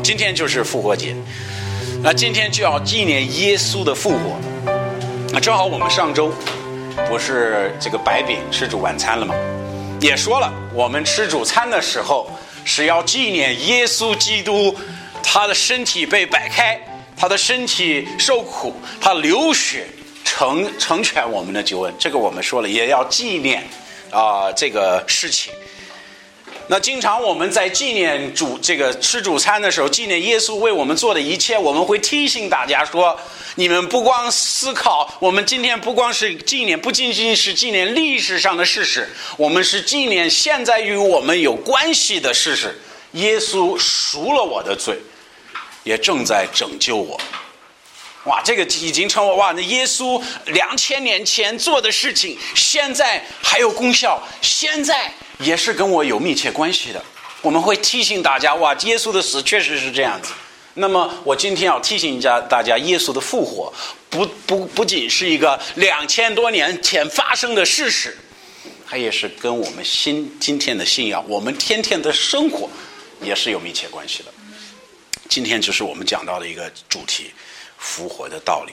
今天就是复活节，那今天就要纪念耶稣的复活。那正好我们上周不是这个白饼吃主晚餐了吗？也说了，我们吃主餐的时候是要纪念耶稣基督，他的身体被摆开，他的身体受苦，他流血成成全我们的救恩。这个我们说了，也要纪念啊、这个事情。那经常我们在纪念主这个吃主餐的时候，纪念耶稣为我们做的一切，我们会提醒大家说：你们不光思考，我们今天不光是纪念，不仅仅是纪念历史上的事实，我们是纪念现在与我们有关系的事实。耶稣赎了我的罪，也正在拯救我。哇，这个已经成为哇！那耶稣两千年前做的事情，现在还有功效，现在也是跟我有密切关系的。我们会提醒大家，哇，耶稣的死确实是这样子。那么，我今天要提醒一下大家，耶稣的复活不不不仅是一个两千多年前发生的事实，它也是跟我们新今天的信仰，我们天天的生活也是有密切关系的。今天就是我们讲到的一个主题。复活的道理。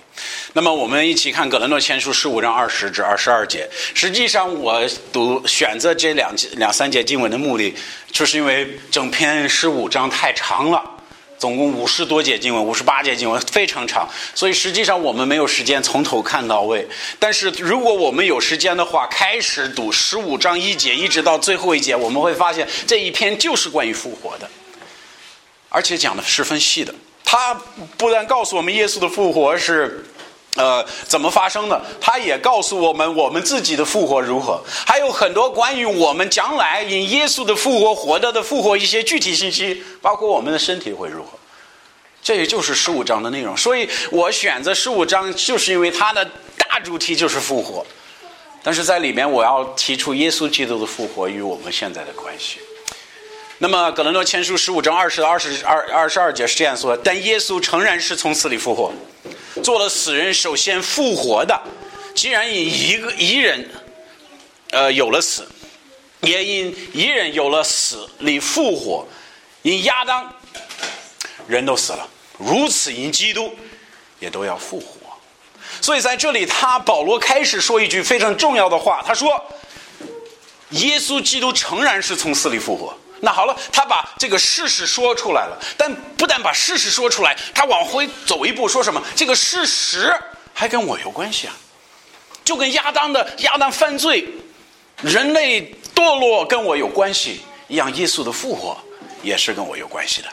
那么，我们一起看《葛伦诺前书》十五章二十至二十二节。实际上，我读选择这两两三节经文的目的，就是因为整篇十五章太长了，总共五十多节经文，五十八节经文非常长，所以实际上我们没有时间从头看到尾。但是，如果我们有时间的话，开始读十五章一节，一直到最后一节，我们会发现这一篇就是关于复活的，而且讲的十分细的。他不但告诉我们耶稣的复活是，呃，怎么发生的，他也告诉我们我们自己的复活如何，还有很多关于我们将来因耶稣的复活活着的复活一些具体信息，包括我们的身体会如何。这也就是十五章的内容。所以我选择十五章，就是因为它的大主题就是复活，但是在里面我要提出耶稣基督的复活与我们现在的关系。那么，《格伦诺前书》十五章二十到二十二二十二节是这样说：但耶稣诚然是从死里复活，做了死人首先复活的。既然因一个一人，呃，有了死，也因一人有了死里复活。因亚当，人都死了，如此因基督，也都要复活。所以在这里，他保罗开始说一句非常重要的话，他说：耶稣基督诚然是从死里复活。那好了，他把这个事实说出来了，但不但把事实说出来，他往回走一步，说什么？这个事实还跟我有关系啊，就跟亚当的亚当犯罪、人类堕落跟我有关系一样，耶稣的复活也是跟我有关系的。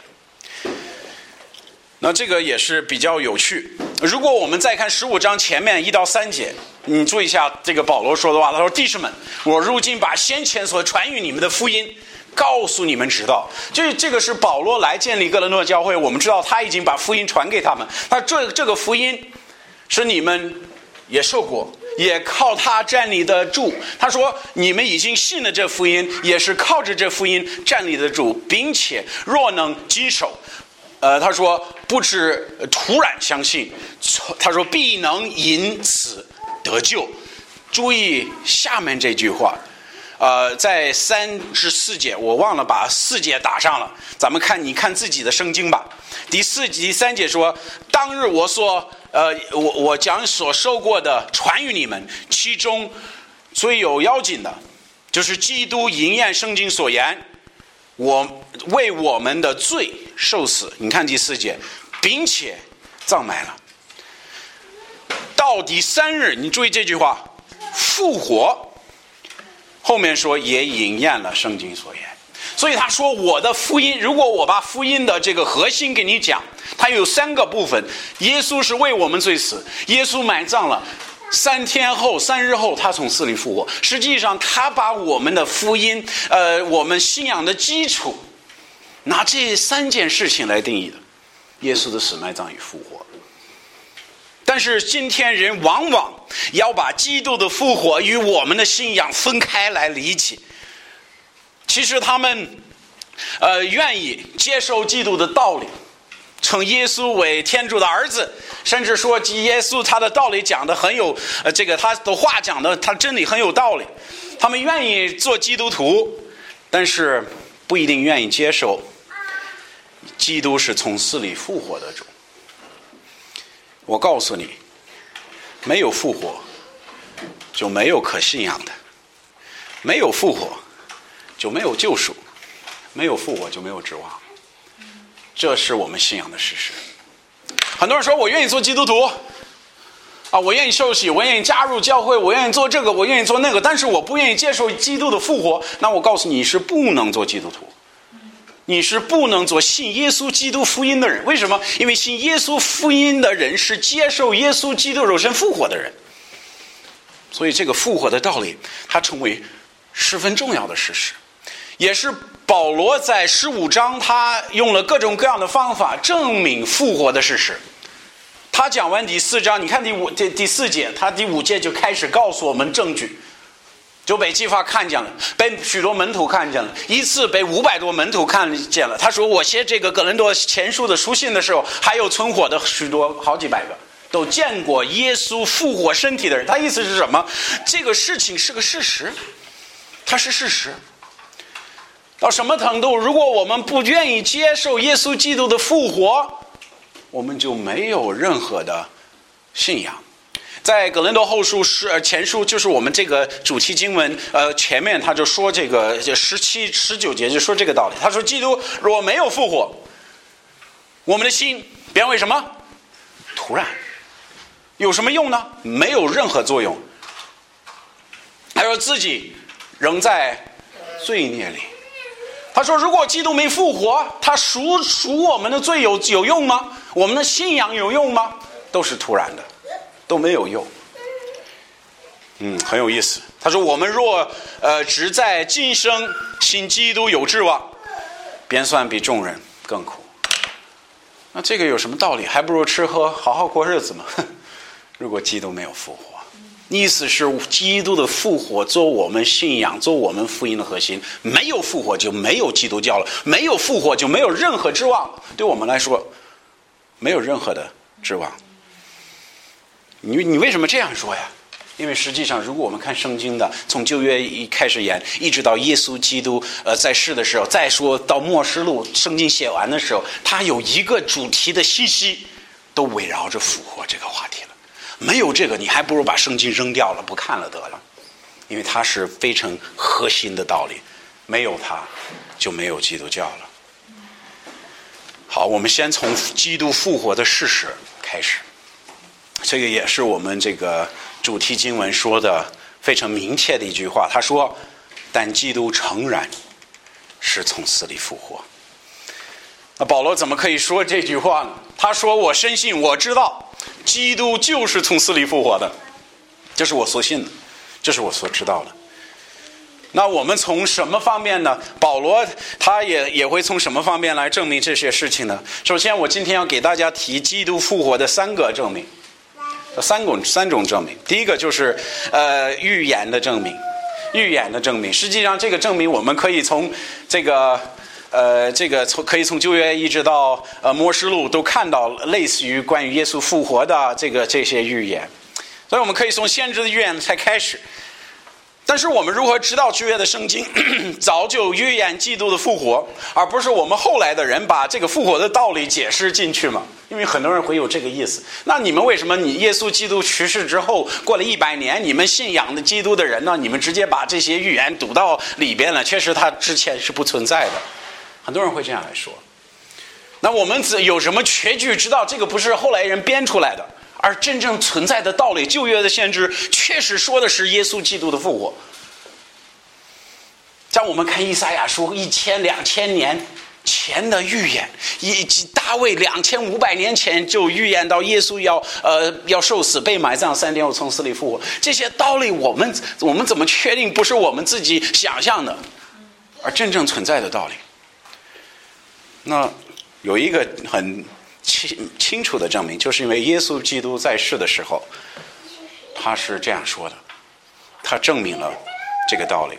那这个也是比较有趣。如果我们再看十五章前面一到三节，你注意一下这个保罗说的话，他说：“弟兄们，我如今把先前所传与你们的福音。”告诉你们知道，这这个是保罗来建立哥伦多教会。我们知道他已经把福音传给他们，他这这个福音是你们也受过，也靠他站立得住。他说你们已经信了这福音，也是靠着这福音站立得住，并且若能谨守，呃，他说不止突然相信，他说必能因此得救。注意下面这句话。呃，在三至四节，我忘了把四节打上了。咱们看，你看自己的圣经吧。第四、第三节说：“当日我所呃，我我将所受过的传与你们，其中最有要紧的，就是基督应验圣经所言，我为我们的罪受死。你看第四节，并且葬埋了。到第三日，你注意这句话，复活。”后面说也应验了圣经所言，所以他说我的福音，如果我把福音的这个核心给你讲，它有三个部分：耶稣是为我们罪死，耶稣埋葬了，三天后、三日后他从死里复活。实际上，他把我们的福音，呃，我们信仰的基础，拿这三件事情来定义的：耶稣的死、埋葬与复活。但是今天人往往要把基督的复活与我们的信仰分开来理解。其实他们，呃，愿意接受基督的道理，称耶稣为天主的儿子，甚至说耶稣他的道理讲的很有，呃，这个他的话讲的他真理很有道理。他们愿意做基督徒，但是不一定愿意接受基督是从死里复活的主。我告诉你，没有复活，就没有可信仰的；没有复活，就没有救赎；没有复活，就没有指望。这是我们信仰的事实。很多人说我愿意做基督徒，啊，我愿意受洗，我愿意加入教会，我愿意做这个，我愿意做那个，但是我不愿意接受基督的复活。那我告诉你是不能做基督徒。你是不能做信耶稣基督福音的人，为什么？因为信耶稣福音的人是接受耶稣基督肉身复活的人，所以这个复活的道理，它成为十分重要的事实，也是保罗在十五章他用了各种各样的方法证明复活的事实。他讲完第四章，你看第五第第四节，他第五节就开始告诉我们证据。就被计划看见了，被许多门徒看见了，一次被五百多门徒看见了。他说：“我写这个格伦多前书的书信的时候，还有存活的许多好几百个，都见过耶稣复活身体的人。”他意思是什么？这个事情是个事实，它是事实。到什么程度？如果我们不愿意接受耶稣基督的复活，我们就没有任何的信仰。在《格林多后书》是前书，就是我们这个主题经文，呃，前面他就说这个十七、十九节就说这个道理。他说：“基督如果没有复活，我们的心变为什么？突然有什么用呢？没有任何作用。他说自己仍在罪孽里。他说：如果基督没复活，他赎赎我们的罪有有用吗？我们的信仰有用吗？都是突然的。”都没有用，嗯，很有意思。他说：“我们若呃只在今生信基督有指望，便算比众人更苦。那这个有什么道理？还不如吃喝好好过日子嘛。如果基督没有复活，意思是基督的复活做我们信仰、做我们福音的核心。没有复活就没有基督教了，没有复活就没有任何指望。对我们来说，没有任何的指望。”你你为什么这样说呀？因为实际上，如果我们看圣经的，从旧约一开始演，一直到耶稣基督呃在世的时候，再说到末世录，圣经写完的时候，它有一个主题的信息，都围绕着复活这个话题了。没有这个，你还不如把圣经扔掉了，不看了得了，因为它是非常核心的道理。没有它，就没有基督教了。好，我们先从基督复活的事实开始。这个也是我们这个主题经文说的非常明确的一句话。他说：“但基督诚然是从死里复活。”那保罗怎么可以说这句话呢？他说：“我深信，我知道，基督就是从死里复活的，这是我所信的，这是我所知道的。”那我们从什么方面呢？保罗他也也会从什么方面来证明这些事情呢？首先，我今天要给大家提基督复活的三个证明。三种三种证明，第一个就是呃预言的证明，预言的证明。实际上，这个证明我们可以从这个呃这个从可以从旧约一直到呃摩斯录都看到类似于关于耶稣复活的这个这些预言，所以我们可以从先知的预言才开始。但是我们如何知道旧约的圣经 早就预言基督的复活，而不是我们后来的人把这个复活的道理解释进去吗？因为很多人会有这个意思。那你们为什么你耶稣基督去世之后过了一百年，你们信仰的基督的人呢？你们直接把这些预言读到里边了？确实，他之前是不存在的。很多人会这样来说。那我们有什么确据知道这个不是后来人编出来的？而真正存在的道理，旧约的先知确实说的是耶稣基督的复活。像我们看以赛亚书一千两千年前的预言，以及大卫两千五百年前就预言到耶稣要呃要受死、被埋葬三天后从死里复活，这些道理我们我们怎么确定不是我们自己想象的，而真正存在的道理？那有一个很。清清楚的证明，就是因为耶稣基督在世的时候，他是这样说的，他证明了这个道理。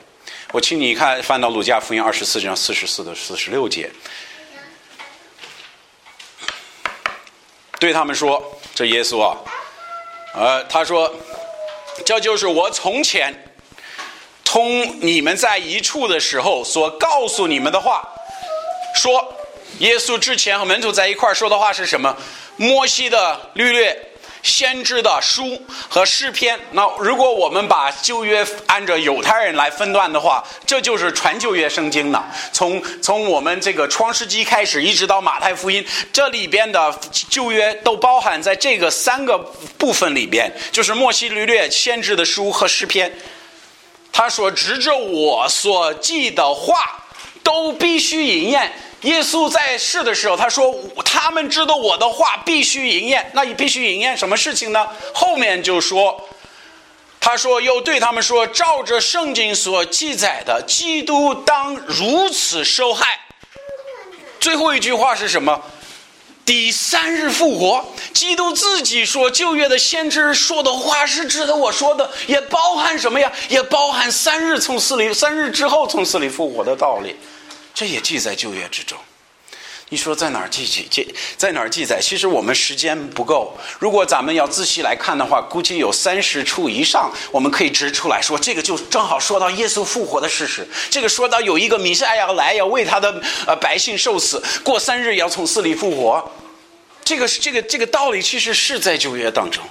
我请你看，翻到《路加福音》二十四章四十四到四十六节，对他们说：“这耶稣啊，呃，他说，这就是我从前同你们在一处的时候所告诉你们的话，说。”耶稣之前和门徒在一块儿说的话是什么？摩西的律略。先知的书和诗篇，那如果我们把旧约按照犹太人来分段的话，这就是传旧约圣经了。从从我们这个创世纪开始，一直到马太福音，这里边的旧约都包含在这个三个部分里边，就是摩西律略、先知的书和诗篇。他说：“指着我所记的话，都必须应验。”耶稣在世的时候，他说：“他们知道我的话必须应验。那你必须应验什么事情呢？后面就说，他说又对他们说：照着圣经所记载的，基督当如此受害。最后一句话是什么？第三日复活。基督自己说，旧约的先知说的话是指的我说的，也包含什么呀？也包含三日从死里，三日之后从死里复活的道理。”这也记在旧约之中，你说在哪儿记记记在哪儿记载？其实我们时间不够。如果咱们要仔细来看的话，估计有三十处以上，我们可以指出来说，这个就正好说到耶稣复活的事实。这个说到有一个弥赛亚来，要为他的呃百姓受死，过三日要从死里复活。这个是这个这个道理，其实是在旧约当中。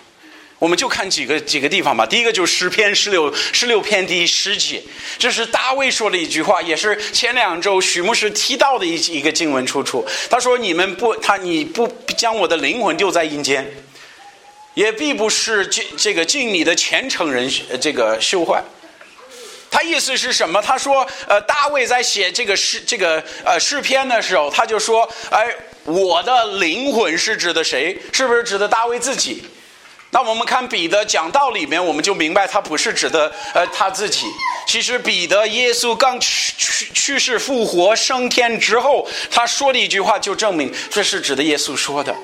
我们就看几个几个地方吧。第一个就是诗篇十六十六篇第十节，这是大卫说的一句话，也是前两周许牧师提到的一一个经文出处。他说：“你们不，他你不将我的灵魂丢在阴间，也必不是这这个敬你的虔诚人这个羞坏。”他意思是什么？他说：“呃，大卫在写这个诗这个呃诗篇的时候，他就说：哎，我的灵魂是指的谁？是不是指的大卫自己？”那我们看彼得讲道里面，我们就明白他不是指的呃他自己。其实彼得耶稣刚去去去世复活升天之后，他说的一句话就证明这是指的耶稣说的。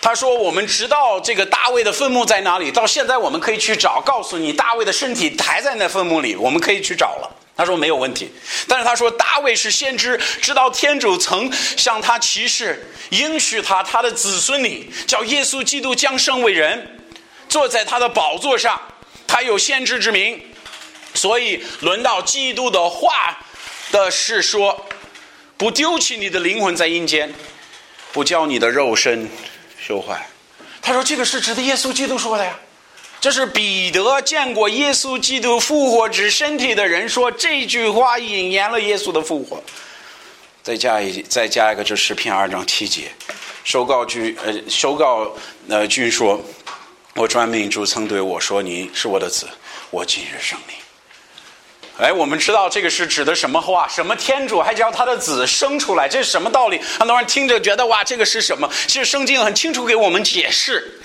他说：“我们知道这个大卫的坟墓在哪里，到现在我们可以去找，告诉你大卫的身体还在那坟墓里，我们可以去找了。”他说没有问题，但是他说大卫是先知，知道天主曾向他启示，应许他他的子孙里叫耶稣基督将生为人，坐在他的宝座上，他有先知之名，所以轮到基督的话的是说，不丢弃你的灵魂在阴间，不叫你的肉身朽坏。他说这个是指的耶稣基督说的呀。这是彼得见过耶稣基督复活之身体的人说这句话，引言了耶稣的复活。再加一，再加一个，就是篇二章七节，收告君，呃，收告呃君说，我专命主曾对我说，你是我的子，我今日生你。哎，我们知道这个是指的什么话？什么天主还叫他的子生出来？这是什么道理？很多人听着觉得哇，这个是什么？其实圣经很清楚给我们解释。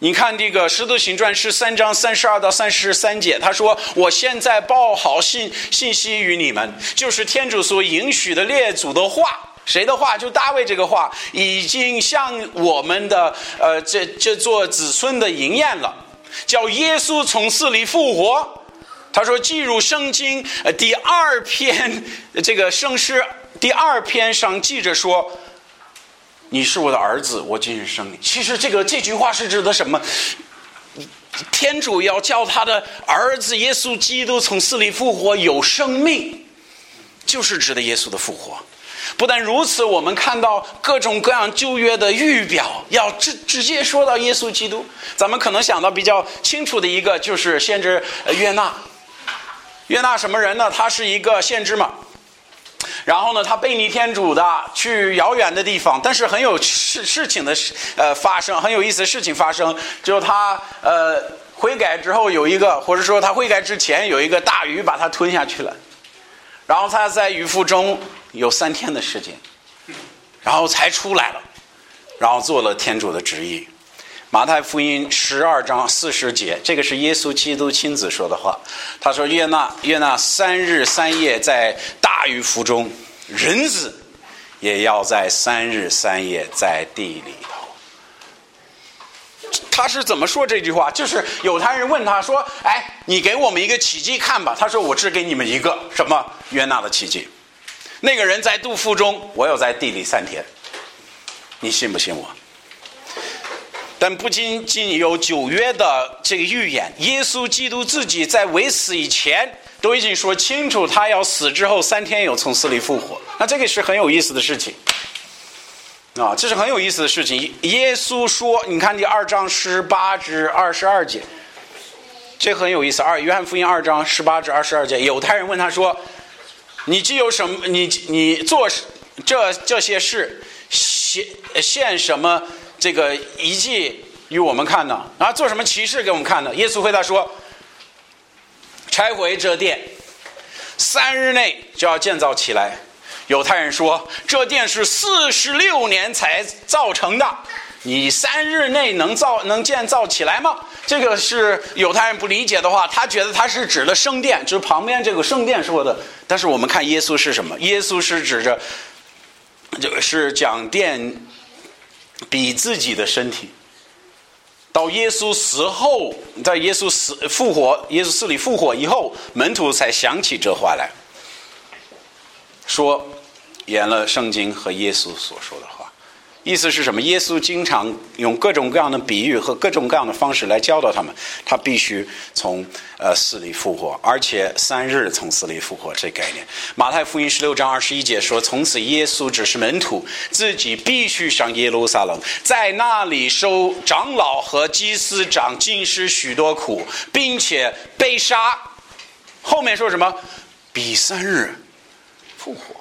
你看这个《使徒行传》十三章三十二到三十三节，他说：“我现在报好信信息于你们，就是天主所允许的列祖的话，谁的话？就大卫这个话，已经向我们的呃这这座子孙的应验了，叫耶稣从死里复活。”他说：“记入圣经呃第二篇这个圣诗第二篇上记着说。”你是我的儿子，我今日生你。其实这个这句话是指的什么？天主要叫他的儿子耶稣基督从死里复活，有生命，就是指的耶稣的复活。不但如此，我们看到各种各样旧约的预表，要直直接说到耶稣基督。咱们可能想到比较清楚的一个，就是先知约纳。约纳什么人呢？他是一个先知嘛。然后呢，他背逆天主的，去遥远的地方，但是很有事事情的事呃发生，很有意思的事情发生。就他呃悔改之后有一个，或者说他悔改之前有一个大鱼把他吞下去了，然后他在鱼腹中有三天的时间，然后才出来了，然后做了天主的旨意。马太福音十二章四十节，这个是耶稣基督亲自说的话。他说：“约纳，约纳三日三夜在大鱼腹中，人子也要在三日三夜在地里头。”他是怎么说这句话？就是有他人问他说：“哎，你给我们一个奇迹看吧。”他说：“我只给你们一个什么约纳的奇迹？那个人在肚腹中，我要在地里三天。你信不信我？”但不仅仅有九约的这个预言，耶稣基督自己在未死以前都已经说清楚，他要死之后三天有从死里复活。那这个是很有意思的事情啊，这是很有意思的事情。耶稣说，你看第二章十八至二十二节，这很有意思。二约翰福音二章十八至二十二节，犹太人问他说：“你既有什么？你你做这这些事，献献什么这个遗迹与我们看呢？啊，做什么骑士给我们看呢？”耶稣回答说。拆毁这殿，三日内就要建造起来。犹太人说：“这殿是四十六年才造成的，你三日内能造能建造起来吗？”这个是犹太人不理解的话，他觉得他是指的圣殿，就是旁边这个圣殿说的。但是我们看耶稣是什么？耶稣是指着，就是讲殿比自己的身体。到耶稣死后，在耶稣死复活，耶稣死里复活以后，门徒才想起这话来，说演了圣经和耶稣所说的话。意思是什么？耶稣经常用各种各样的比喻和各种各样的方式来教导他们，他必须从呃死里复活，而且三日从死里复活这概念。马太福音十六章二十一节说：“从此耶稣只是门徒，自己必须上耶路撒冷，在那里受长老和祭司长尽施许多苦，并且被杀。”后面说什么？比三日复活。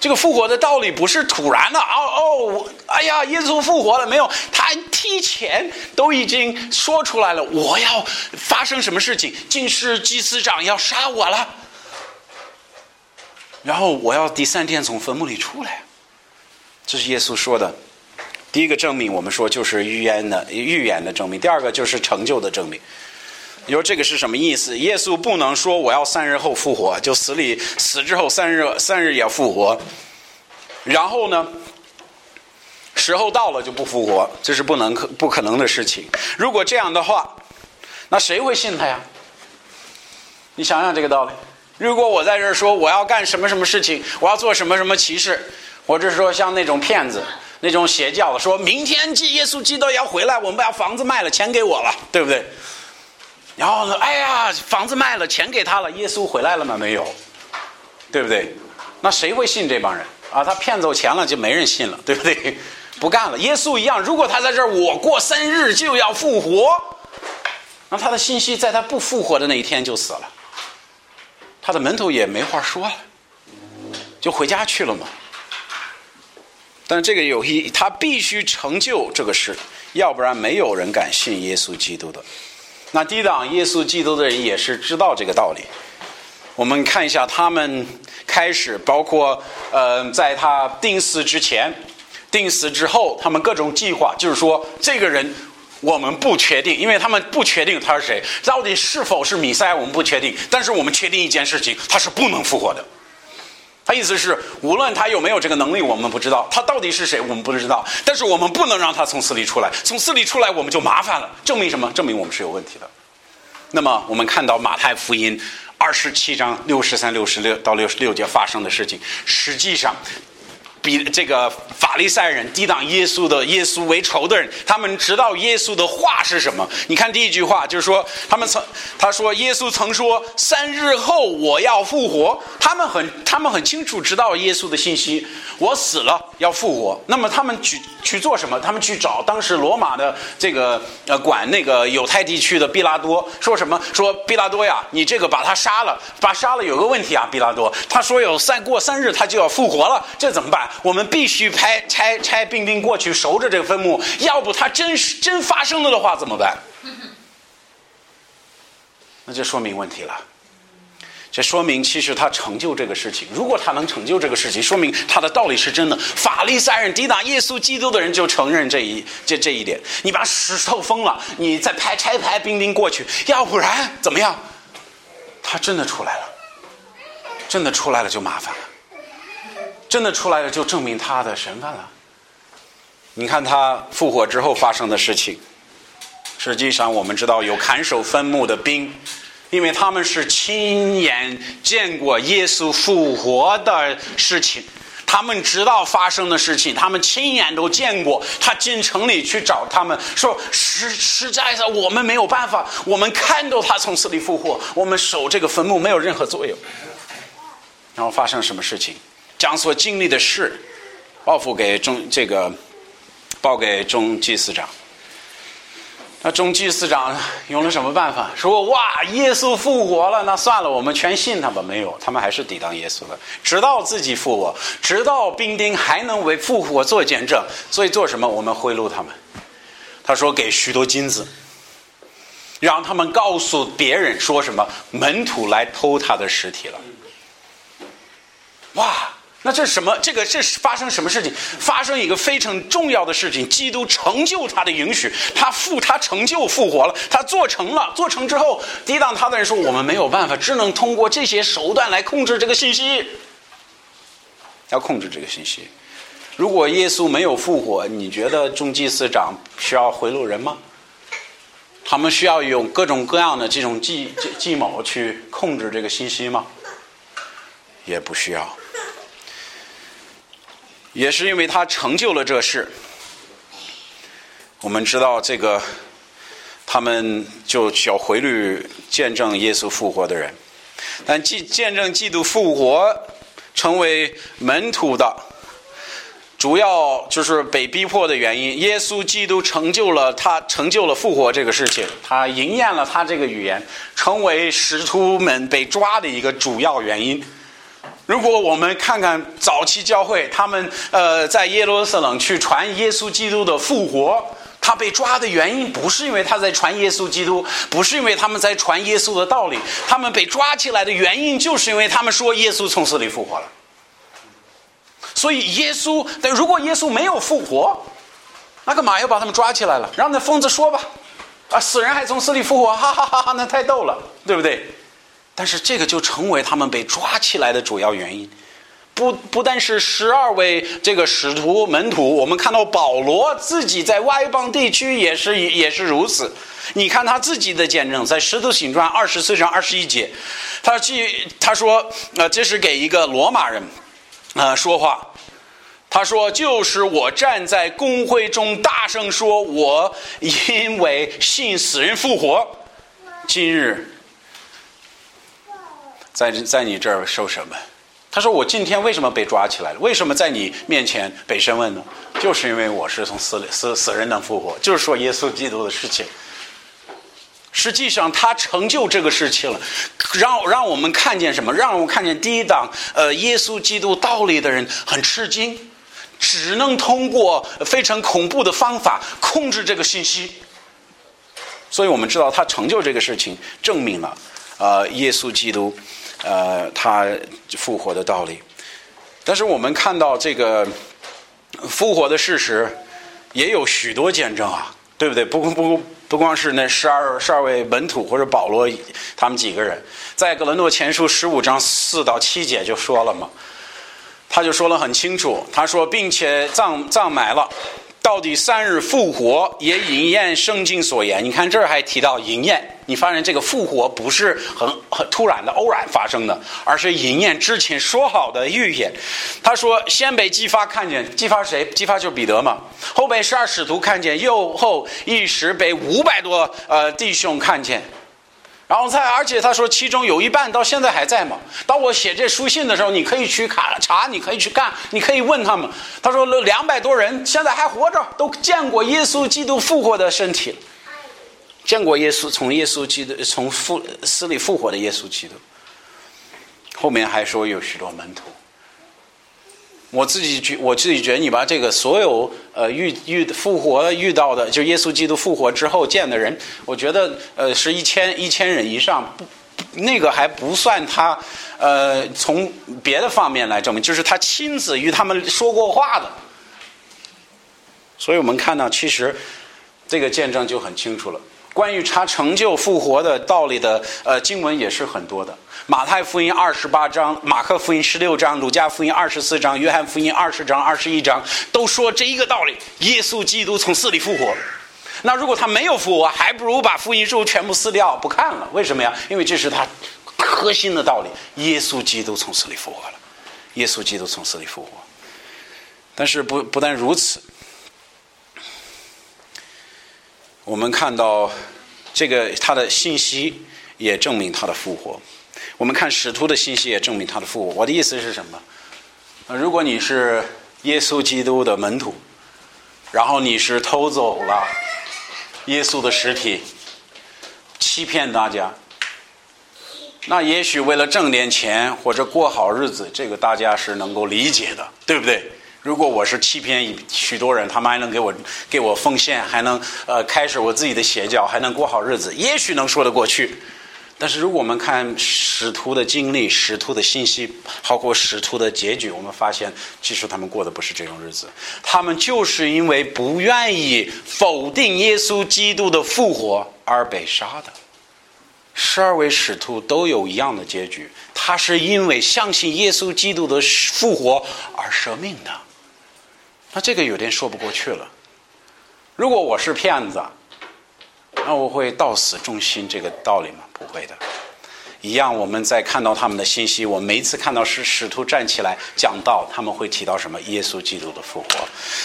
这个复活的道理不是突然的哦哦，哎呀，耶稣复活了没有？他提前都已经说出来了，我要发生什么事情？竟是祭司长要杀我了，然后我要第三天从坟墓里出来。这是耶稣说的。第一个证明，我们说就是预言的预言的证明；第二个就是成就的证明。你说这个是什么意思？耶稣不能说我要三日后复活，就死里死之后三日三日也复活，然后呢，时候到了就不复活，这是不能可不可能的事情。如果这样的话，那谁会信他呀？你想想这个道理。如果我在这儿说我要干什么什么事情，我要做什么什么奇事，或者说像那种骗子、那种邪教的，说明天基耶稣基督要回来，我们把房子卖了，钱给我了，对不对？然后呢？哎呀，房子卖了，钱给他了，耶稣回来了吗？没有，对不对？那谁会信这帮人啊？他骗走钱了，就没人信了，对不对？不干了。耶稣一样，如果他在这儿，我过三日就要复活，那他的信息在他不复活的那一天就死了，他的门徒也没话说了，就回家去了嘛。但这个有一，他必须成就这个事，要不然没有人敢信耶稣基督的。那抵挡耶稣基督的人也是知道这个道理。我们看一下，他们开始，包括呃，在他定死之前、定死之后，他们各种计划，就是说，这个人我们不确定，因为他们不确定他是谁，到底是否是米赛，我们不确定。但是我们确定一件事情，他是不能复活的。他意思是，无论他有没有这个能力，我们不知道他到底是谁，我们不知道。但是我们不能让他从寺里出来，从寺里出来我们就麻烦了。证明什么？证明我们是有问题的。那么我们看到马太福音二十七章六十三、六十六到六十六节发生的事情，实际上。比这个法利赛人抵挡耶稣的耶稣为仇的人，他们知道耶稣的话是什么？你看第一句话就是说，他们曾他说耶稣曾说三日后我要复活。他们很他们很清楚知道耶稣的信息，我死了要复活。那么他们去去做什么？他们去找当时罗马的这个呃管那个犹太地区的毕拉多，说什么？说毕拉多呀，你这个把他杀了，把杀了有个问题啊，毕拉多他说有三过三日他就要复活了，这怎么办？我们必须拍拆拆冰冰过去守着这个坟墓，要不他真真发生了的话怎么办？那就说明问题了。这说明其实他成就这个事情。如果他能成就这个事情，说明他的道理是真的。法利赛人抵挡耶稣基督的人就承认这一这这一点。你把石头封了，你再拍拆派兵丁过去，要不然怎么样？他真的出来了，真的出来了就麻烦了。真的出来了，就证明他的身份了。你看他复活之后发生的事情，实际上我们知道有看守坟墓的兵，因为他们是亲眼见过耶稣复活的事情。他们知道发生的事情，他们亲眼都见过。他进城里去找他们，说实实在的，我们没有办法，我们看到他从死里复活，我们守这个坟墓没有任何作用。然后发生什么事情？将所经历的事报付给中这个报给中祭司长。那中祭司长用了什么办法？说哇，耶稣复活了，那算了，我们全信他吧。没有，他们还是抵挡耶稣的，直到自己复活，直到兵丁还能为复活做见证。所以做什么？我们贿赂他们。他说给许多金子，让他们告诉别人说什么门徒来偷他的尸体了。哇！那这是什么？这个这是发生什么事情？发生一个非常重要的事情，基督成就他的允许，他复他成就复活了，他做成了，做成之后，抵挡他的人说：“我们没有办法，只能通过这些手段来控制这个信息，要控制这个信息。如果耶稣没有复活，你觉得中祭司长需要回路人吗？他们需要用各种各样的这种计计谋去控制这个信息吗？也不需要。”也是因为他成就了这事，我们知道这个，他们就小回律见证耶稣复活的人，但见见证基督复活成为门徒的，主要就是被逼迫的原因。耶稣基督成就了他成就了复活这个事情，他应验了他这个语言，成为使徒们被抓的一个主要原因。如果我们看看早期教会，他们呃在耶路撒冷去传耶稣基督的复活，他被抓的原因不是因为他在传耶稣基督，不是因为他们在传耶稣的道理，他们被抓起来的原因就是因为他们说耶稣从死里复活了。所以耶稣，但如果耶稣没有复活，那干嘛要把他们抓起来了？让那疯子说吧，啊，死人还从死里复活，哈哈哈哈，那太逗了，对不对？但是这个就成为他们被抓起来的主要原因，不不但是十二位这个使徒门徒，我们看到保罗自己在外邦地区也是也是如此。你看他自己的见证，在《使徒行传》二十四章二十一节，他去他说，呃，这是给一个罗马人，呃，说话。他说：“就是我站在公会中大声说，我因为信死人复活，今日。”在在你这儿受审问，他说：“我今天为什么被抓起来了？为什么在你面前被审问呢？就是因为我是从死里死死人能复活，就是说耶稣基督的事情。实际上，他成就这个事情了，让让我们看见什么？让我们看见第一档呃，耶稣基督道理的人很吃惊，只能通过非常恐怖的方法控制这个信息。所以我们知道，他成就这个事情，证明了呃，耶稣基督。”呃，他复活的道理，但是我们看到这个复活的事实，也有许多见证啊，对不对？不不不光是那十二十二位门徒或者保罗他们几个人，在格伦诺前书十五章四到七节就说了嘛，他就说了很清楚，他说，并且葬葬埋了。到底三日复活也应验圣经所言。你看这儿还提到应验，你发现这个复活不是很很突然的、偶然发生的，而是应验之前说好的预言。他说：“先被姬发看见，姬发是谁？姬发就是彼得嘛。后被十二使徒看见，又后一时被五百多呃弟兄看见。”然后再，而且他说，其中有一半到现在还在嘛。当我写这书信的时候，你可以去看查，你可以去干，你可以问他们。他说，两百多人现在还活着，都见过耶稣基督复活的身体，见过耶稣从耶稣基督从复死里复活的耶稣基督。后面还说有许多门徒。我自己觉，我自己觉得，你把这个所有呃遇遇复活遇到的，就耶稣基督复活之后见的人，我觉得呃是一千一千人以上，不那个还不算他呃从别的方面来证明，就是他亲自与他们说过话的。所以我们看到，其实这个见证就很清楚了。关于他成就复活的道理的呃经文也是很多的。马太福音二十八章，马克福音十六章，鲁加福音二十四章，约翰福音二十章、二十一章，都说这一个道理：耶稣基督从死里复活。那如果他没有复活，还不如把福音书全部撕掉不看了。为什么呀？因为这是他核心的道理：耶稣基督从死里复活了。耶稣基督从死里复活。但是不不但如此，我们看到这个他的信息也证明他的复活。我们看使徒的信息也证明他的复活。我的意思是什么？如果你是耶稣基督的门徒，然后你是偷走了耶稣的尸体，欺骗大家，那也许为了挣点钱或者过好日子，这个大家是能够理解的，对不对？如果我是欺骗许多人，他们还能给我给我奉献，还能呃开始我自己的邪教，还能过好日子，也许能说得过去。但是如果我们看使徒的经历、使徒的信息，包括使徒的结局，我们发现其实他们过的不是这种日子。他们就是因为不愿意否定耶稣基督的复活而被杀的。十二位使徒都有一样的结局，他是因为相信耶稣基督的复活而舍命的。那这个有点说不过去了。如果我是骗子，那我会到死忠心这个道理吗？不会的。一样，我们在看到他们的信息，我每一次看到使使徒站起来讲道，他们会提到什么？耶稣基督的复活。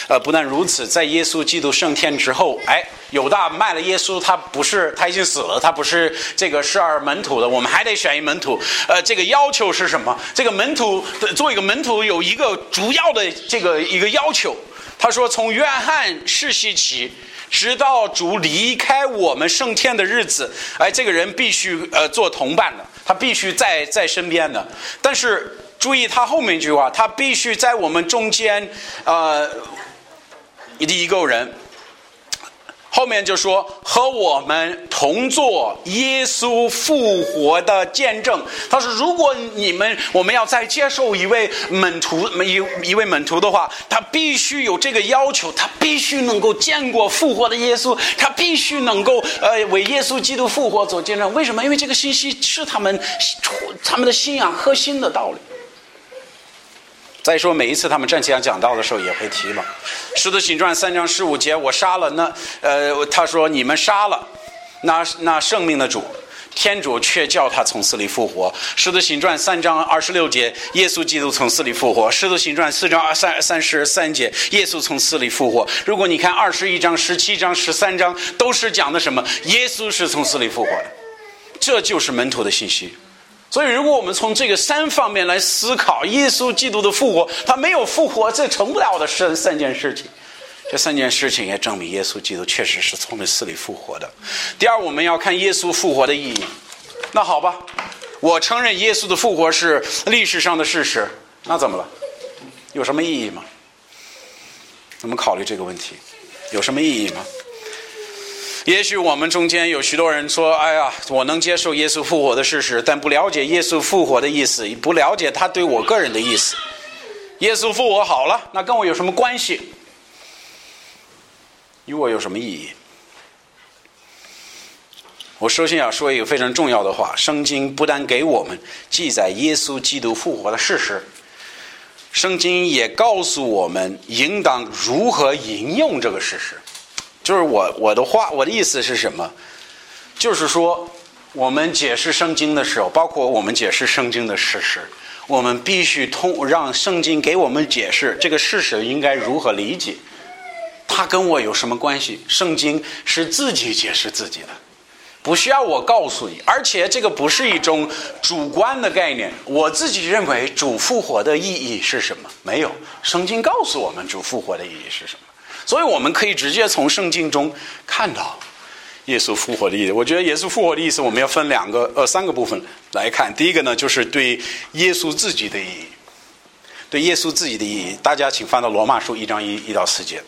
呃，不但如此，在耶稣基督升天之后，哎，犹大卖了耶稣，他不是他已经死了，他不是这个十二门徒的，我们还得选一门徒。呃，这个要求是什么？这个门徒做一个门徒有一个主要的这个一个要求，他说从约翰世袭起。直到主离开我们圣天的日子，哎，这个人必须呃做同伴的，他必须在在身边的。但是注意他后面一句话，他必须在我们中间，呃，第一个人。后面就说和我们同做耶稣复活的见证。他说：“如果你们我们要再接受一位门徒一一位门徒的话，他必须有这个要求，他必须能够见过复活的耶稣，他必须能够呃为耶稣基督复活做见证。为什么？因为这个信息是他们他们的信仰核心的道理。”再说，每一次他们站起来讲道的时候，也会提嘛，《使徒行传》三章十五节，我杀了那呃，他说你们杀了那那圣命的主，天主却叫他从死里复活。《使徒行传》三章二十六节，耶稣基督从死里复活。《使徒行传》四章二三三十三节，耶稣从死里复活。如果你看二十一章、十七章、十三章，都是讲的什么？耶稣是从死里复活的，这就是门徒的信息。所以，如果我们从这个三方面来思考耶稣基督的复活，他没有复活，这成不了的三三件事情。这三件事情也证明耶稣基督确实是从死里复活的。第二，我们要看耶稣复活的意义。那好吧，我承认耶稣的复活是历史上的事实。那怎么了？有什么意义吗？我们考虑这个问题，有什么意义吗？也许我们中间有许多人说：“哎呀，我能接受耶稣复活的事实，但不了解耶稣复活的意思，不了解他对我个人的意思。耶稣复活好了，那跟我有什么关系？与我有什么意义？”我首先要说一个非常重要的话：圣经不但给我们记载耶稣基督复活的事实，圣经也告诉我们应当如何引用这个事实。就是我我的话，我的意思是什么？就是说，我们解释圣经的时候，包括我们解释圣经的事实，我们必须通让圣经给我们解释这个事实应该如何理解。它跟我有什么关系？圣经是自己解释自己的，不需要我告诉你。而且这个不是一种主观的概念。我自己认为主复活的意义是什么？没有，圣经告诉我们主复活的意义是什么。所以我们可以直接从圣经中看到耶稣复活的意思。我觉得耶稣复活的意思，我们要分两个呃三个部分来看。第一个呢，就是对耶稣自己的意义，对耶稣自己的意义。大家请翻到罗马书一章一一到四节。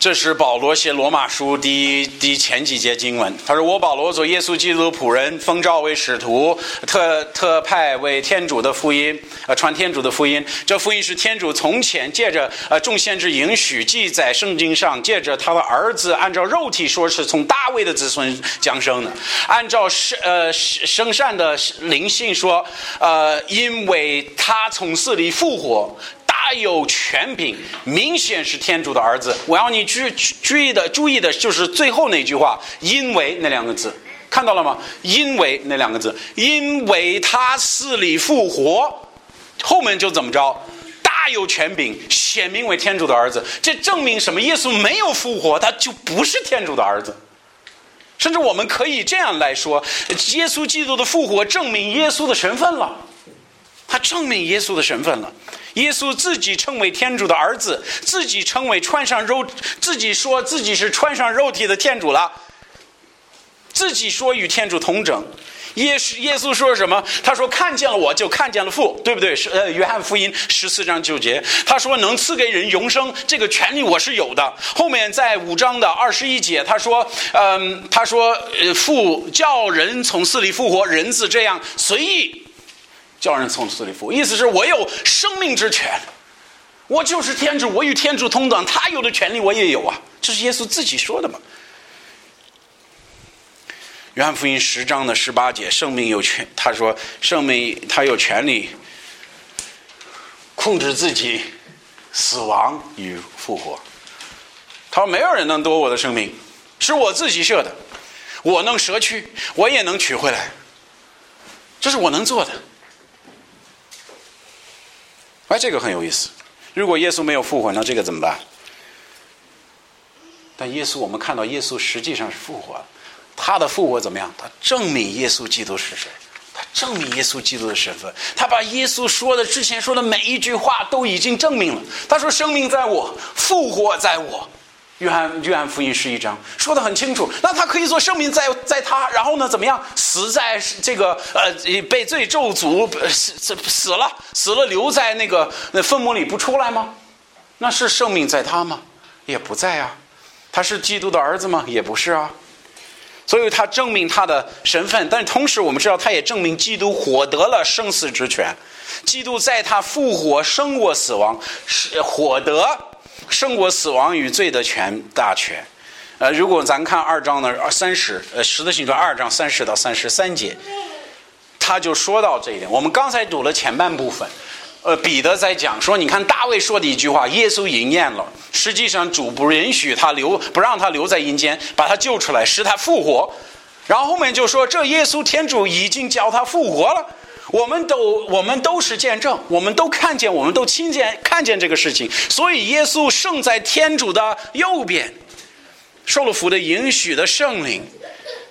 这是保罗写罗马书第第前几节经文。他说：“我保罗做耶稣基督仆人，奉召为使徒，特特派为天主的福音，呃，传天主的福音。这福音是天主从前借着呃众先知允许记载圣经上，借着他的儿子按照肉体说是从大卫的子孙降生的，按照生呃生善的灵性说，呃，因为他从死里复活。”大有权柄，明显是天主的儿子。我要你注注意的，注意的就是最后那句话，“因为”那两个字，看到了吗？“因为”那两个字，因为他死里复活，后面就怎么着？大大有权柄，显明为天主的儿子。这证明什么？耶稣没有复活，他就不是天主的儿子。甚至我们可以这样来说：耶稣基督的复活证明耶稣的身份了，他证明耶稣的身份了。耶稣自己称为天主的儿子，自己称为穿上肉，自己说自己是穿上肉体的天主了，自己说与天主同整。耶稣耶稣说什么？他说：“看见了我就看见了父，对不对？”是呃，约翰福音十四章九节，他说：“能赐给人永生，这个权利我是有的。”后面在五章的二十一节，他说：“嗯，他说，呃，父叫人从死里复活，人子这样随意叫人从死里复活，意思是我有生命之权，我就是天主，我与天主同等，他有的权利我也有啊，这是耶稣自己说的嘛。”约翰福音十章的十八节，圣命有权。他说：“圣命他有权利控制自己，死亡与复活。”他说：“没有人能夺我的生命，是我自己设的。我能舍去，我也能取回来。这是我能做的。”哎，这个很有意思。如果耶稣没有复活，那这个怎么办？但耶稣，我们看到耶稣实际上是复活了。他的复活怎么样？他证明耶稣基督是谁？他证明耶稣基督的身份。他把耶稣说的之前说的每一句话都已经证明了。他说：“生命在我，复活在我。”约翰约翰福音十一章说的很清楚。那他可以说生命在在他，然后呢？怎么样？死在这个呃被罪咒诅死死死了死了留在那个那坟墓里不出来吗？那是生命在他吗？也不在啊。他是基督的儿子吗？也不是啊。所以，他证明他的身份，但同时，我们知道，他也证明基督获得了生死之权。基督在他复活生过死亡，是获得胜过死亡与罪的权大权。呃，如果咱看二章的二三十，呃，十的行传二章三十到三十三节，他就说到这一点。我们刚才读了前半部分。呃，彼得在讲说，你看大卫说的一句话，耶稣应验了。实际上，主不允许他留，不让他留在阴间，把他救出来，使他复活。然后后面就说，这耶稣天主已经叫他复活了。我们都，我们都是见证，我们都看见，我们都亲见看见这个事情。所以，耶稣胜在天主的右边，受了福的允许的圣灵。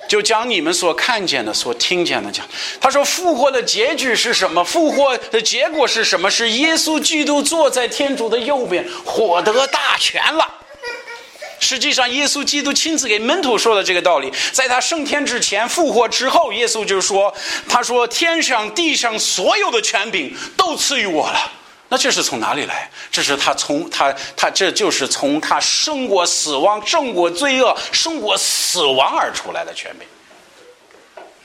就将你们所看见的、所听见的讲。他说：“复活的结局是什么？复活的结果是什么？是耶稣基督坐在天主的右边，获得大权了。实际上，耶稣基督亲自给门徒说的这个道理，在他升天之前、复活之后，耶稣就说：‘他说天上地上所有的权柄都赐予我了。’那这是从哪里来？这是他从他他这就是从他胜过死亡、胜过罪恶、胜过死亡而出来的权柄。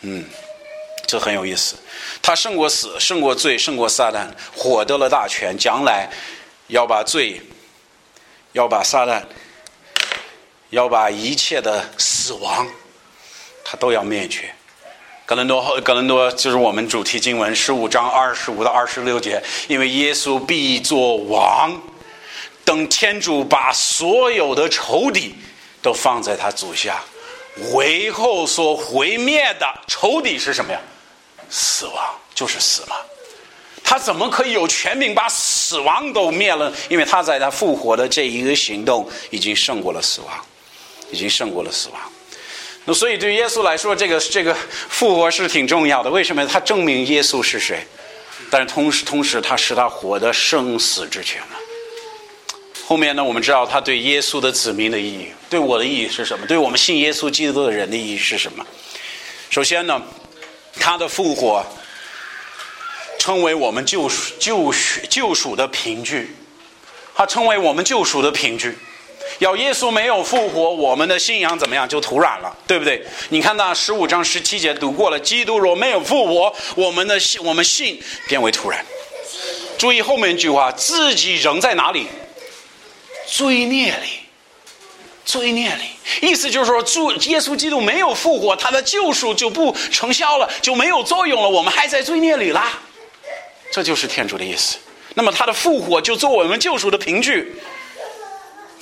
嗯，这很有意思。他胜过死、胜过罪、胜过撒旦，获得了大权，将来要把罪、要把撒旦、要把一切的死亡，他都要灭绝。格伦多，格伦多就是我们主题经文十五章二十五到二十六节，因为耶稣必作王，等天主把所有的仇敌都放在他足下，为后所毁灭的仇敌是什么呀？死亡就是死嘛。他怎么可以有权柄把死亡都灭了？因为他在他复活的这一个行动已经胜过了死亡，已经胜过了死亡。那所以，对耶稣来说，这个这个复活是挺重要的。为什么？他证明耶稣是谁，但是同时，同时他使他活得生死之权了。后面呢，我们知道他对耶稣的子民的意义，对我的意义是什么？对我们信耶稣基督的人的意义是什么？首先呢，他的复活称为我们救赎、救赎、救赎的凭据，他称为我们救赎的凭据。要耶稣没有复活，我们的信仰怎么样？就突然了，对不对？你看那十五章十七节读过了，基督若没有复活，我们的信，我们信变为突然。注意后面一句话，自己仍在哪里？罪孽里，罪孽里。意思就是说，主耶稣基督没有复活，他的救赎就不成效了，就没有作用了。我们还在罪孽里啦。这就是天主的意思。那么他的复活就做我们救赎的凭据。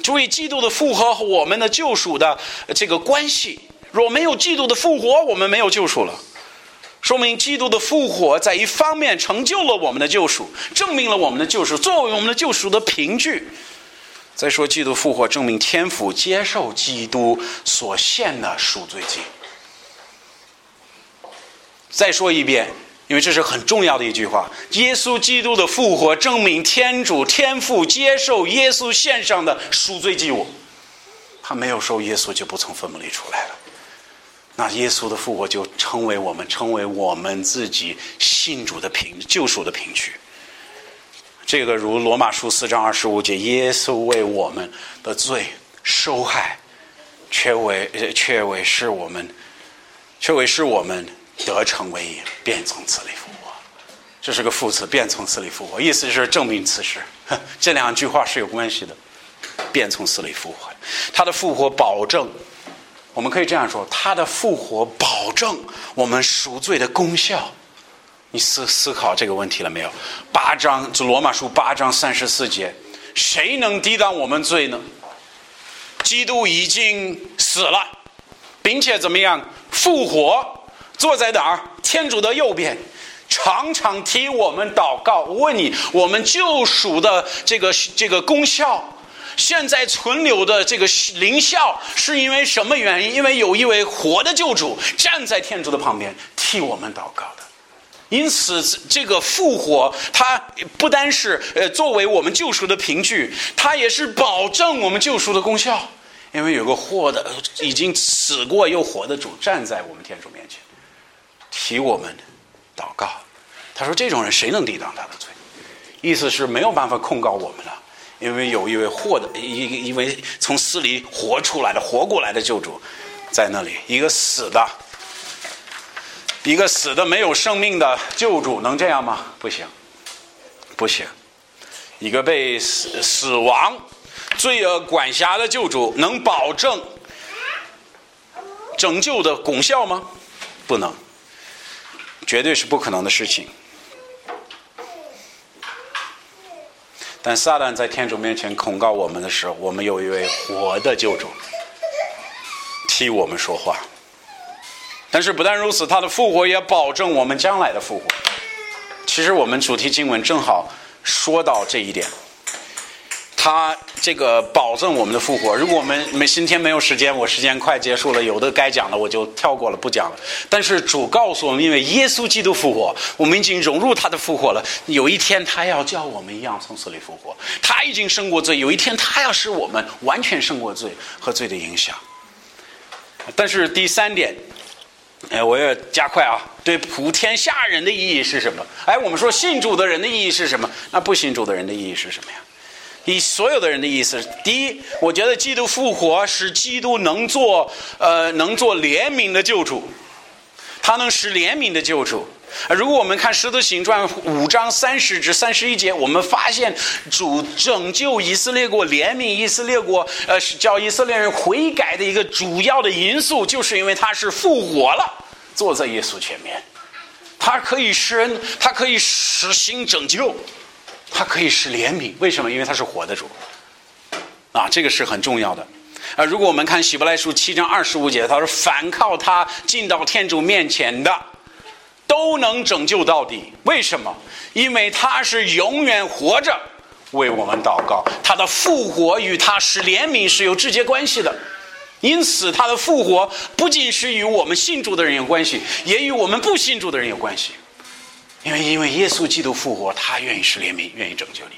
注意，基督的复活和我们的救赎的这个关系。若没有基督的复活，我们没有救赎了。说明基督的复活在一方面成就了我们的救赎，证明了我们的救赎，作为我们的救赎的凭据。再说，基督复活证明天父接受基督所献的赎罪祭。再说一遍，因为这是很重要的一句话：耶稣基督的复活证明天主天父接受耶稣献上的赎罪祭物。他没有受耶稣，就不从坟墓里出来了。那耶稣的复活就成为我们，成为我们自己信主的凭救赎的凭据。这个如罗马书四章二十五节，耶稣为我们的罪受害，却为却为是我们，却为是我们得成为也，便从此里复活。这是个副词，便从此里复活，意思就是证明此事。这两句话是有关系的，便从死里复活。他的复活保证，我们可以这样说，他的复活保证我们赎罪的功效。你思思考这个问题了没有？八章，就罗马书八章三十四节，谁能抵挡我们罪呢？基督已经死了，并且怎么样复活，坐在哪儿？天主的右边，常常替我们祷告。我问你，我们救赎的这个这个功效，现在存留的这个灵效，是因为什么原因？因为有一位活的救主站在天主的旁边，替我们祷告的。因此，这个复活，它不单是呃作为我们救赎的凭据，它也是保证我们救赎的功效。因为有个活的、已经死过又活的主站在我们天主面前，替我们祷告。他说：“这种人谁能抵挡他的罪？”意思是没有办法控告我们了，因为有一位活的、一一位从死里活出来的、活过来的救主在那里，一个死的。一个死的没有生命的救主能这样吗？不行，不行。一个被死死亡罪恶管辖的救主能保证拯救的功效吗？不能，绝对是不可能的事情。但撒旦在天主面前控告我们的时候，我们有一位活的救主替我们说话。但是不但如此，他的复活也保证我们将来的复活。其实我们主题经文正好说到这一点，他这个保证我们的复活。如果我们没今天没有时间，我时间快结束了，有的该讲的我就跳过了，不讲了。但是主告诉我们，因为耶稣基督复活，我们已经融入他的复活了。有一天他要叫我们一样从死里复活，他已经胜过罪。有一天他要使我们完全胜过罪和罪的影响。但是第三点。哎，我要加快啊！对普天下人的意义是什么？哎，我们说信主的人的意义是什么？那不信主的人的意义是什么呀？以所有的人的意思，第一，我觉得基督复活使基督能做呃能做怜悯的救主，他能使怜悯的救主。如果我们看《使徒行传》五章三十至三十一节，我们发现主拯救以色列国、怜悯以色列国，呃，叫以色列人悔改的一个主要的因素，就是因为他是复活了，坐在耶稣前面，他可以施恩，他可以实行拯救，他可以是怜悯。为什么？因为他是活的主。啊，这个是很重要的。啊，如果我们看《希伯来书》七章二十五节，他说：“反靠他进到天主面前的。”都能拯救到底，为什么？因为他是永远活着，为我们祷告。他的复活与他是怜悯是有直接关系的，因此他的复活不仅是与我们信主的人有关系，也与我们不信主的人有关系。因为因为耶稣基督复活，他愿意是怜悯，愿意拯救你。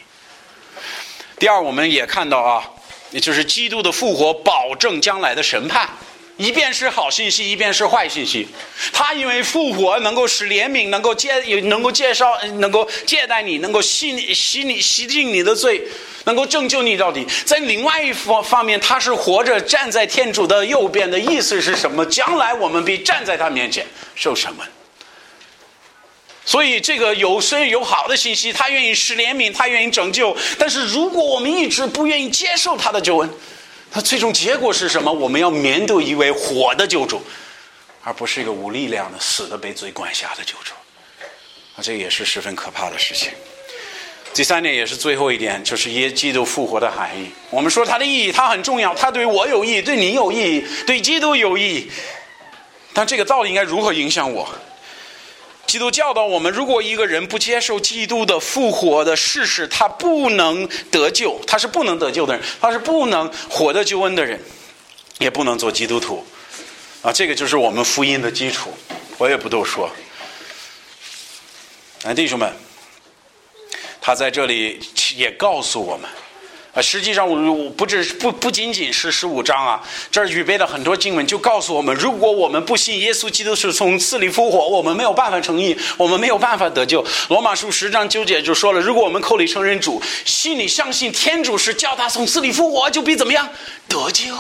第二，我们也看到啊，也就是基督的复活保证将来的审判。一边是好信息，一边是坏信息。他因为复活能够使怜悯，能够接，能够介绍，能够接待你，能够洗你、洗你、洗净你的罪，能够拯救你到底。在另外一方方面，他是活着站在天主的右边的意思是什么？将来我们必站在他面前受审问。所以，这个有虽然有好的信息，他愿意施怜悯，他愿意拯救。但是，如果我们一直不愿意接受他的救恩，那最终结果是什么？我们要面对一位活的救主，而不是一个无力量的死的被罪管辖的救主。啊，这也是十分可怕的事情。第三点也是最后一点，就是耶基督复活的含义。我们说它的意义，它很重要，它对我有意义，对你有意义，对基督有意义。但这个到底应该如何影响我？基督教导我们，如果一个人不接受基督的复活的事实，他不能得救，他是不能得救的人，他是不能获得救恩的人，也不能做基督徒。啊，这个就是我们福音的基础，我也不多说。啊，弟兄们，他在这里也告诉我们。啊，实际上我不只不不仅仅是十五章啊，这儿预备了很多经文，就告诉我们，如果我们不信耶稣基督是从死里复活，我们没有办法成义，我们没有办法得救。罗马书十章九节就说了，如果我们口里承认主，心里相信天主是叫他从死里复活，就必怎么样得救。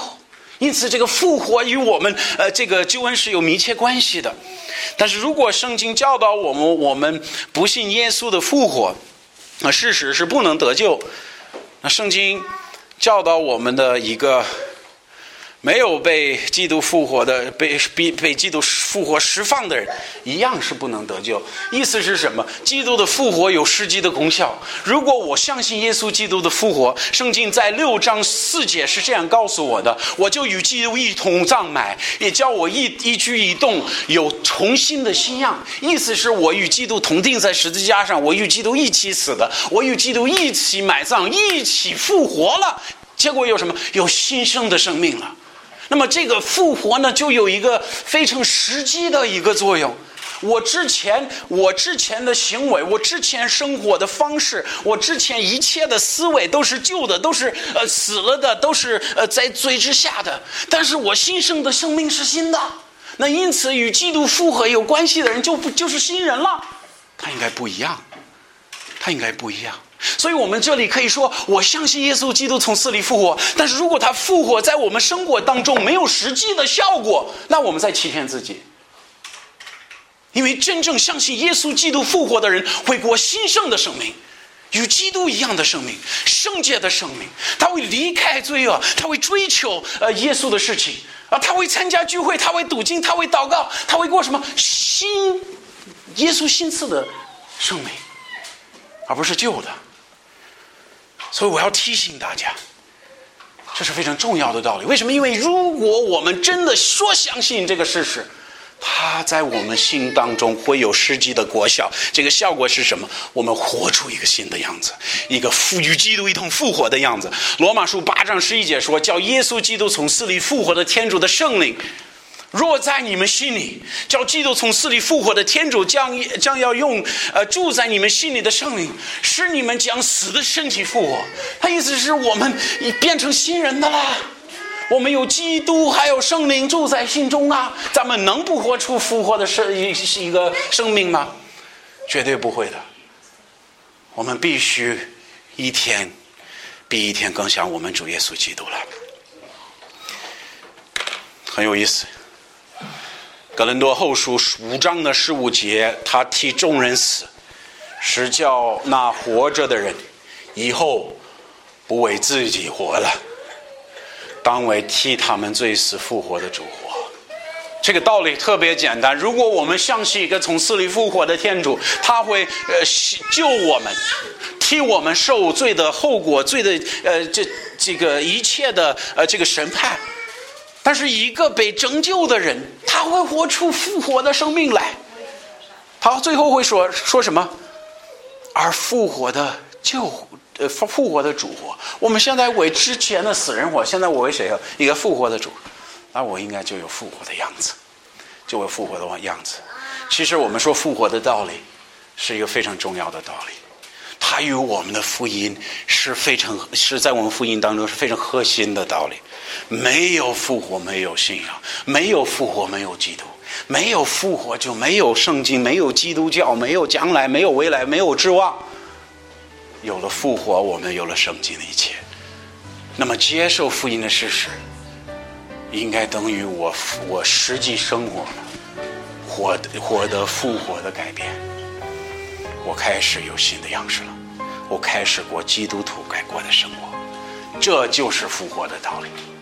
因此，这个复活与我们呃这个救恩是有密切关系的。但是如果圣经教导我们，我们不信耶稣的复活，那事实是不能得救。那圣经教导我们的一个没有被基督复活的、被被被基督复活释放的人，一样是不能得救。意思是什么？基督的复活有实际的功效。如果我相信耶稣基督的复活，圣经在六章四节是这样告诉我的：我就与基督一同葬埋，也叫我一一举一动有重新的信仰。意思是我与基督同定在十字架上，我与基督一起死的，我与基督一起埋葬，一起复活了。结果有什么？有新生的生命了。那么这个复活呢，就有一个非常实际的一个作用。我之前我之前的行为，我之前生活的方式，我之前一切的思维都是旧的，都是呃死了的，都是呃在罪之下的。但是我新生的生命是新的。那因此与基督复合有关系的人就不就是新人了？他应该不一样，他应该不一样。所以我们这里可以说，我相信耶稣基督从死里复活。但是如果他复活在我们生活当中没有实际的效果，那我们在欺骗自己。因为真正相信耶稣基督复活的人，会过新生的生命，与基督一样的生命，圣洁的生命。他会离开罪恶，他会追求呃耶稣的事情啊，他会参加聚会，他会读经，他会祷告，他会过什么新耶稣新赐的生命，而不是旧的。所以我要提醒大家，这是非常重要的道理。为什么？因为如果我们真的说相信这个事实，它在我们心当中会有实际的果效。这个效果是什么？我们活出一个新的样子，一个复与基督一同复活的样子。罗马书八章十一节说：“叫耶稣基督从死里复活的天主的圣灵。”若在你们心里，叫基督从死里复活的天主将将要用呃住在你们心里的圣灵，使你们将死的身体复活。他意思是我们已变成新人的啦。我们有基督，还有圣灵住在心中啊。咱们能不活出复活的生一一个生命吗？绝对不会的。我们必须一天比一天更像我们主耶稣基督了。很有意思。格伦多后书五章的十五节，他替众人死，是叫那活着的人以后不为自己活了，当为替他们罪死复活的主活。这个道理特别简单。如果我们相信一个从死里复活的天主，他会呃救我们，替我们受罪的后果、罪的呃这这个一切的呃这个审判。但是一个被拯救的人，他会活出复活的生命来。他最后会说说什么？而复活的救呃复复活的主活。我们现在为之前的死人活，现在我为谁啊？一个复活的主，那我应该就有复活的样子，就有复活的样子。其实我们说复活的道理，是一个非常重要的道理。它与我们的福音是非常是在我们福音当中是非常核心的道理。没有复活，没有信仰；没有复活，没有基督；没有复活，就没有圣经，没有基督教，没有将来，没有未来，没有指望。有了复活，我们有了圣经的一切。那么，接受福音的事实，应该等于我我实际生活获得获得复活的改变。我开始有新的样式了，我开始过基督徒该过的生活。这就是复活的道理。